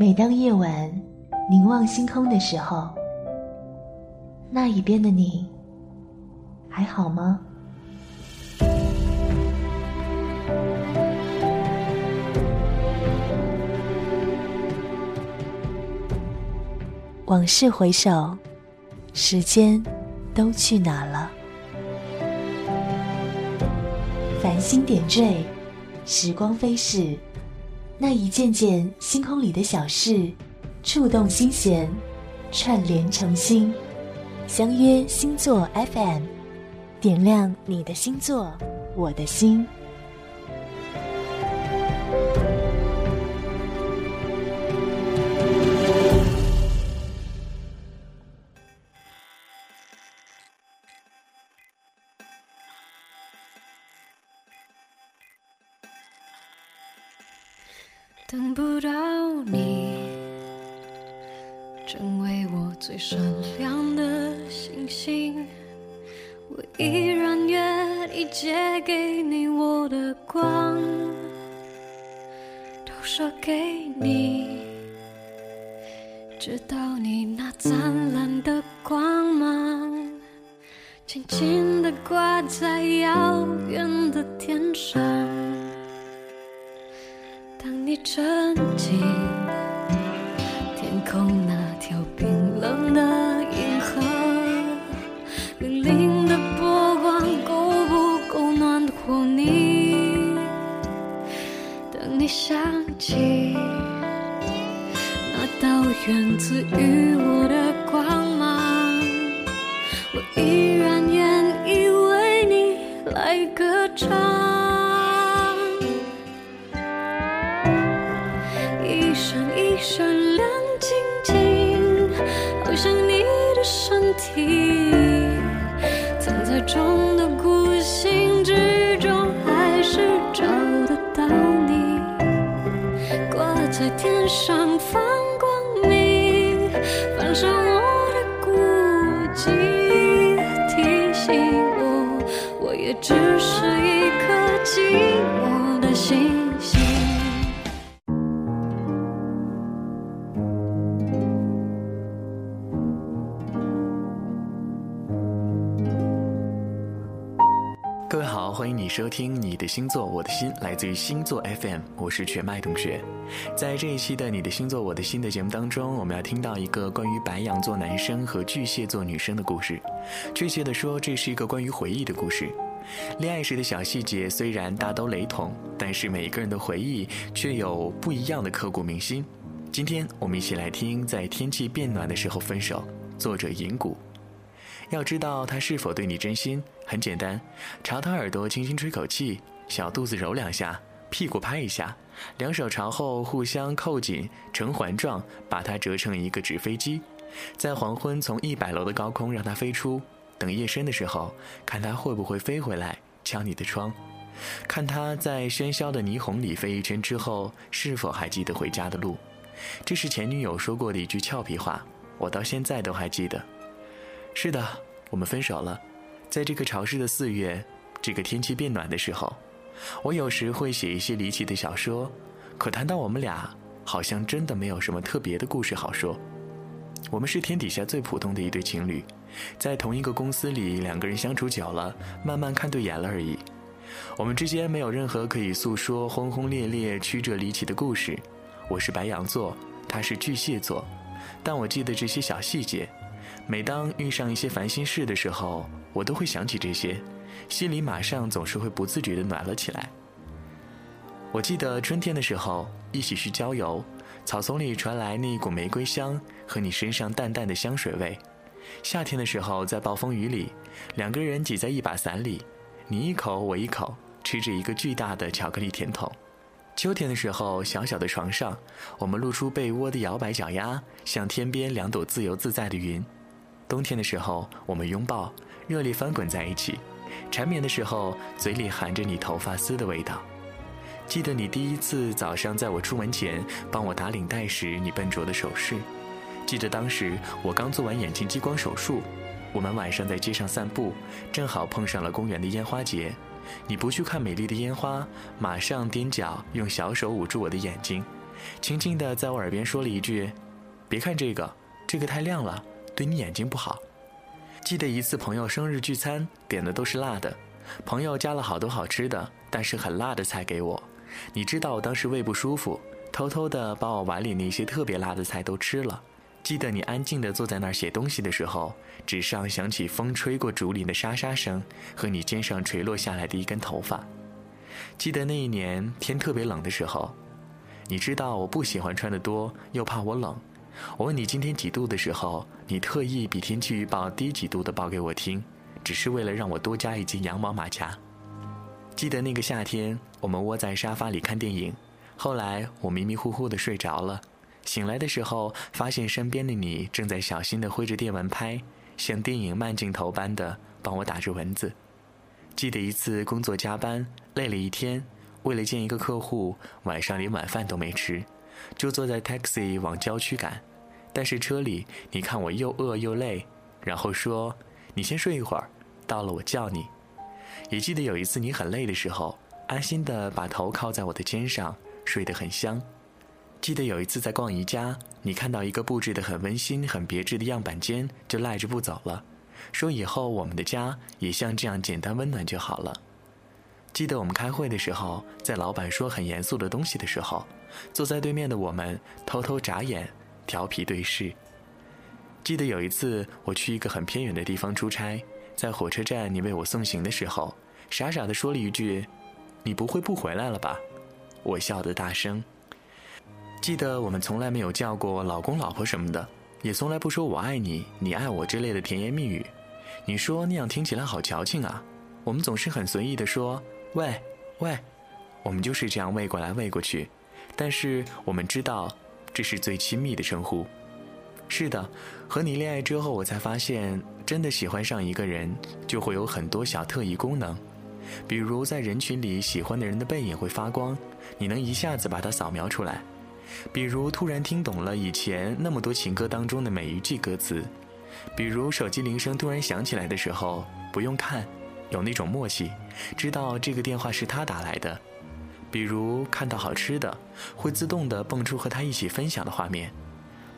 每当夜晚凝望星空的时候，那一边的你还好吗？往事回首，时间都去哪了？繁星点缀，时光飞逝。那一件件星空里的小事，触动心弦，串联成心，相约星座 FM，点亮你的星座，我的心。那灿烂的光芒，轻轻地挂在遥远的天上。当你沉浸天空那条冰冷的银河，粼粼的波光够不够暖和你？当你想起那道源自于……闪亮晶晶，好像你的身体，藏在众的孤星之中，还是找得到你，挂在天上。欢迎你收听《你的星座，我的心》，来自于星座 FM，我是全麦同学。在这一期的《你的星座，我的心》的节目当中，我们要听到一个关于白羊座男生和巨蟹座女生的故事。确切的说，这是一个关于回忆的故事。恋爱时的小细节虽然大都雷同，但是每个人的回忆却有不一样的刻骨铭心。今天我们一起来听《在天气变暖的时候分手》，作者银谷。要知道他是否对你真心很简单，朝他耳朵轻轻吹口气，小肚子揉两下，屁股拍一下，两手朝后互相扣紧成环状，把它折成一个纸飞机，在黄昏从一百楼的高空让它飞出，等夜深的时候，看它会不会飞回来敲你的窗，看它在喧嚣的霓虹里飞一圈之后是否还记得回家的路，这是前女友说过的一句俏皮话，我到现在都还记得。是的，我们分手了，在这个潮湿的四月，这个天气变暖的时候，我有时会写一些离奇的小说，可谈到我们俩，好像真的没有什么特别的故事好说。我们是天底下最普通的一对情侣，在同一个公司里，两个人相处久了，慢慢看对眼了而已。我们之间没有任何可以诉说轰轰烈烈、曲折离奇的故事。我是白羊座，他是巨蟹座，但我记得这些小细节。每当遇上一些烦心事的时候，我都会想起这些，心里马上总是会不自觉地暖了起来。我记得春天的时候一起去郊游，草丛里传来那一股玫瑰香和你身上淡淡的香水味；夏天的时候在暴风雨里，两个人挤在一把伞里，你一口我一口吃着一个巨大的巧克力甜筒；秋天的时候小小的床上，我们露出被窝的摇摆脚丫，像天边两朵自由自在的云。冬天的时候，我们拥抱，热烈翻滚在一起；缠绵的时候，嘴里含着你头发丝的味道。记得你第一次早上在我出门前帮我打领带时，你笨拙的手势。记得当时我刚做完眼睛激光手术，我们晚上在街上散步，正好碰上了公园的烟花节。你不去看美丽的烟花，马上踮脚用小手捂住我的眼睛，轻轻地在我耳边说了一句：“别看这个，这个太亮了。”对你眼睛不好。记得一次朋友生日聚餐，点的都是辣的，朋友加了好多好吃的，但是很辣的菜给我。你知道我当时胃不舒服，偷偷的把我碗里那些特别辣的菜都吃了。记得你安静的坐在那儿写东西的时候，纸上响起风吹过竹林的沙沙声，和你肩上垂落下来的一根头发。记得那一年天特别冷的时候，你知道我不喜欢穿的多，又怕我冷。我问你今天几度的时候，你特意比天气预报低几度的报给我听，只是为了让我多加一件羊毛马甲。记得那个夏天，我们窝在沙发里看电影，后来我迷迷糊糊的睡着了，醒来的时候发现身边的你正在小心的挥着电蚊拍，像电影慢镜头般的帮我打着蚊子。记得一次工作加班累了一天，为了见一个客户，晚上连晚饭都没吃，就坐在 taxi 往郊区赶。但是车里，你看我又饿又累，然后说：“你先睡一会儿，到了我叫你。”也记得有一次你很累的时候，安心的把头靠在我的肩上，睡得很香。记得有一次在逛宜家，你看到一个布置的很温馨、很别致的样板间，就赖着不走了，说：“以后我们的家也像这样简单温暖就好了。”记得我们开会的时候，在老板说很严肃的东西的时候，坐在对面的我们偷偷眨眼。调皮对视。记得有一次，我去一个很偏远的地方出差，在火车站，你为我送行的时候，傻傻地说了一句：“你不会不回来了吧？”我笑得大声。记得我们从来没有叫过老公老婆什么的，也从来不说“我爱你”“你爱我”之类的甜言蜜语。你说那样听起来好矫情啊？我们总是很随意地说“喂，喂”，我们就是这样喂过来喂过去，但是我们知道。这是最亲密的称呼。是的，和你恋爱之后，我才发现，真的喜欢上一个人，就会有很多小特异功能。比如在人群里，喜欢的人的背影会发光，你能一下子把它扫描出来。比如突然听懂了以前那么多情歌当中的每一句歌词。比如手机铃声突然响起来的时候，不用看，有那种默契，知道这个电话是他打来的。比如看到好吃的，会自动的蹦出和他一起分享的画面；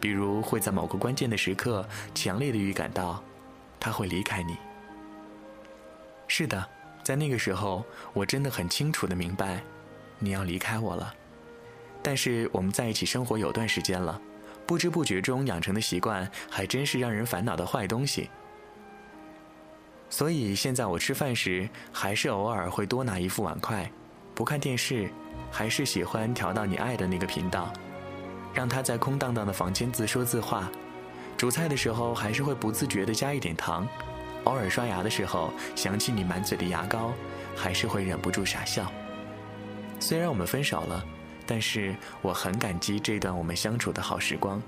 比如会在某个关键的时刻，强烈的预感到他会离开你。是的，在那个时候，我真的很清楚的明白，你要离开我了。但是我们在一起生活有段时间了，不知不觉中养成的习惯，还真是让人烦恼的坏东西。所以现在我吃饭时，还是偶尔会多拿一副碗筷。不看电视，还是喜欢调到你爱的那个频道，让它在空荡荡的房间自说自话。煮菜的时候还是会不自觉的加一点糖，偶尔刷牙的时候想起你满嘴的牙膏，还是会忍不住傻笑。虽然我们分手了，但是我很感激这段我们相处的好时光，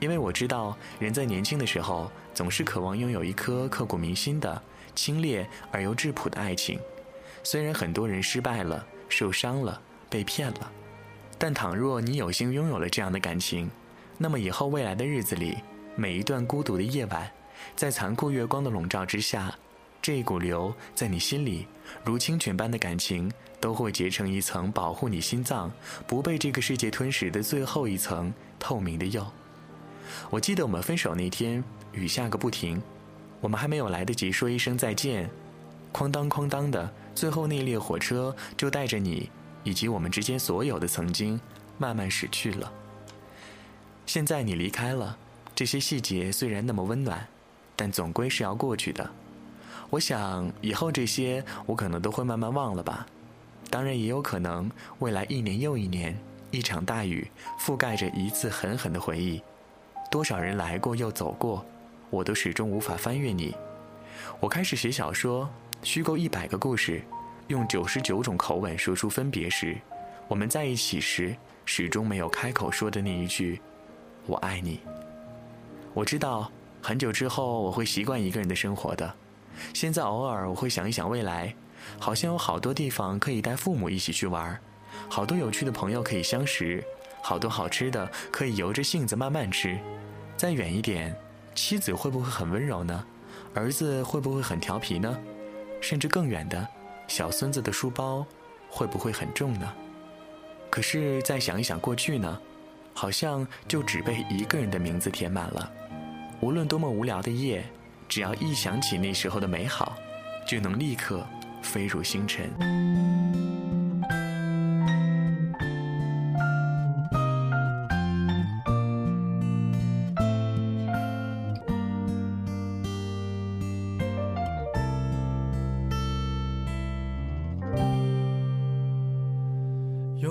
因为我知道人在年轻的时候总是渴望拥有一颗刻骨铭心的清冽而又质朴的爱情。虽然很多人失败了、受伤了、被骗了，但倘若你有幸拥有了这样的感情，那么以后未来的日子里，每一段孤独的夜晚，在残酷月光的笼罩之下，这一股流在你心里如清泉般的感情，都会结成一层保护你心脏不被这个世界吞噬的最后一层透明的釉。我记得我们分手那天，雨下个不停，我们还没有来得及说一声再见，哐当哐当的。最后那列火车就带着你以及我们之间所有的曾经，慢慢驶去了。现在你离开了，这些细节虽然那么温暖，但总归是要过去的。我想以后这些我可能都会慢慢忘了吧。当然也有可能未来一年又一年，一场大雨覆盖着一次狠狠的回忆。多少人来过又走过，我都始终无法翻越你。我开始写小说。虚构一百个故事，用九十九种口吻说出分别时，我们在一起时始终没有开口说的那一句“我爱你”。我知道，很久之后我会习惯一个人的生活的。现在偶尔我会想一想未来，好像有好多地方可以带父母一起去玩，好多有趣的朋友可以相识，好多好吃的可以由着性子慢慢吃。再远一点，妻子会不会很温柔呢？儿子会不会很调皮呢？甚至更远的，小孙子的书包会不会很重呢？可是再想一想过去呢，好像就只被一个人的名字填满了。无论多么无聊的夜，只要一想起那时候的美好，就能立刻飞入星辰。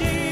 心。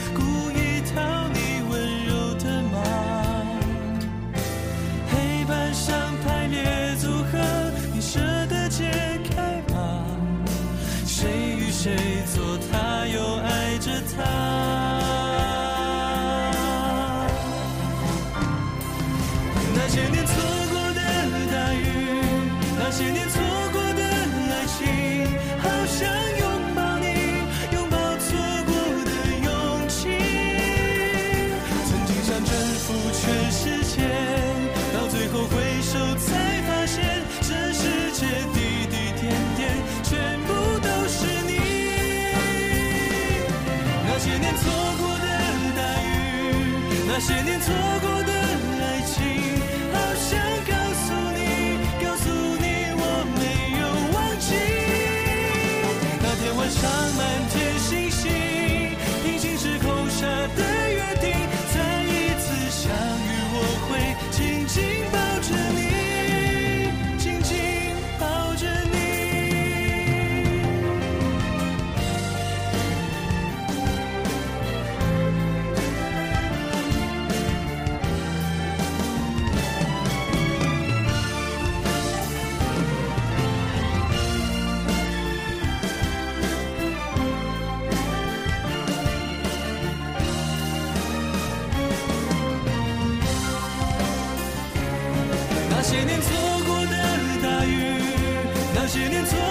些年。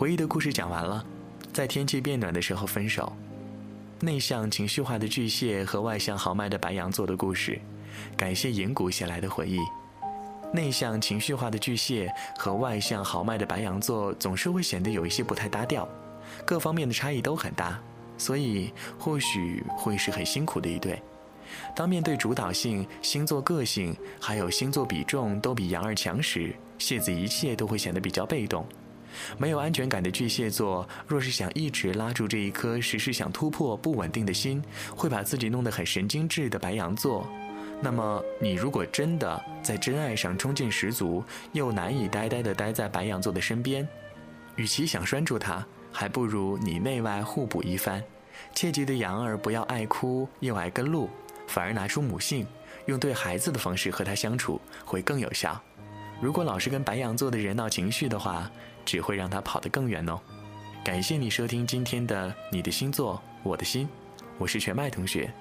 回忆的故事讲完了，在天气变暖的时候分手。内向情绪化的巨蟹和外向豪迈的白羊座的故事。感谢银谷写来的回忆。内向情绪化的巨蟹和外向豪迈的白羊座总是会显得有一些不太搭调，各方面的差异都很大，所以或许会是很辛苦的一对。当面对主导性星座个性还有星座比重都比羊儿强时，蟹子一切都会显得比较被动。没有安全感的巨蟹座，若是想一直拉住这一颗时时想突破不稳定的心，会把自己弄得很神经质的白羊座。那么，你如果真的在真爱上冲劲十足，又难以呆呆地待在白羊座的身边，与其想拴住他，还不如你内外互补一番。切记的羊儿不要爱哭又爱跟路，反而拿出母性，用对孩子的方式和他相处会更有效。如果老是跟白羊座的人闹情绪的话，只会让他跑得更远哦。感谢你收听今天的你的星座我的心，我是全麦同学，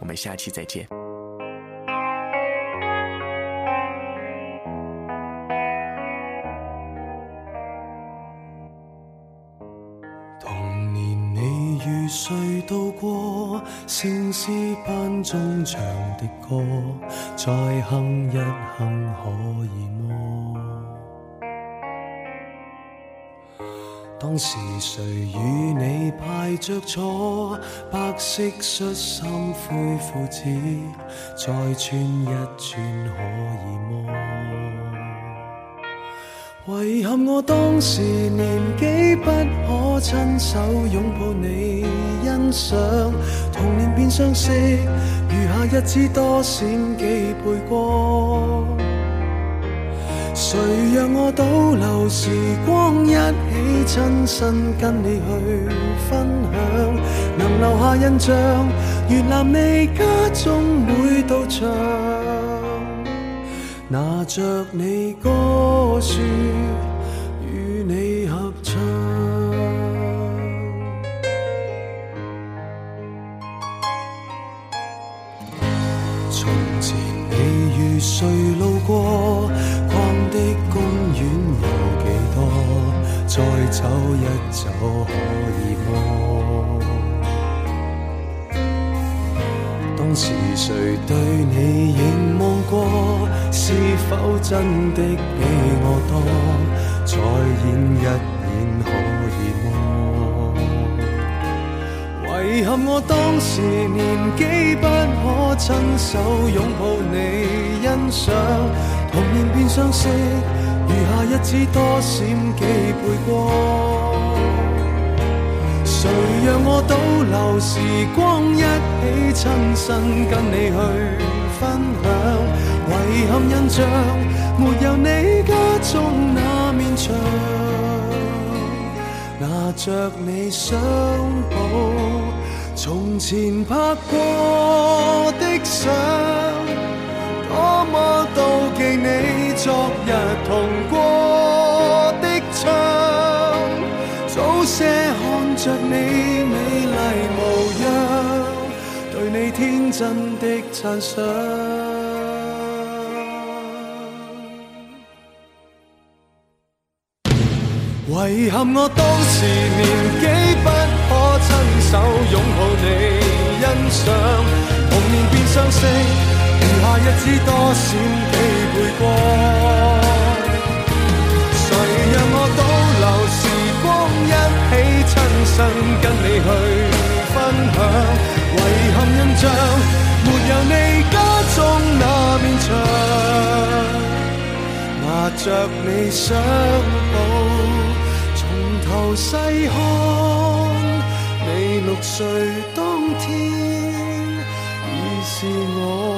我们下期再见。当时谁与你排着坐，白色恤衫、灰裤子，再穿一穿可以么？遗憾我当时年纪不可亲手拥抱你欣赏，童年变相识，余下日子多闪几背光。谁让我倒流时光，一起亲身跟你去分享，能留下印象，粤南你家中每到墙，拿着你歌书。走一走可以么？当时谁对你凝望过？是否真的比我多？再演一演可以么？遗憾我当时年纪不可亲手拥抱你，欣赏童年变相识。余下日子多闪几倍光，谁让我倒流时光一起亲身跟你去分享？遗憾印象没有你家中那面墙，拿着你相簿，从前拍过的相。多么妒忌你昨日同过的窗，早些看着你美丽模样，对你天真的赞赏。遗憾我当时年纪不可亲手拥抱你，欣赏童年便相识。余下日子多闪几倍光，谁让我倒流时光一起亲身跟你去分享？遗憾印象，没有你家中那面墙。拿着你相簿，从头细看，你六岁当天，已是我。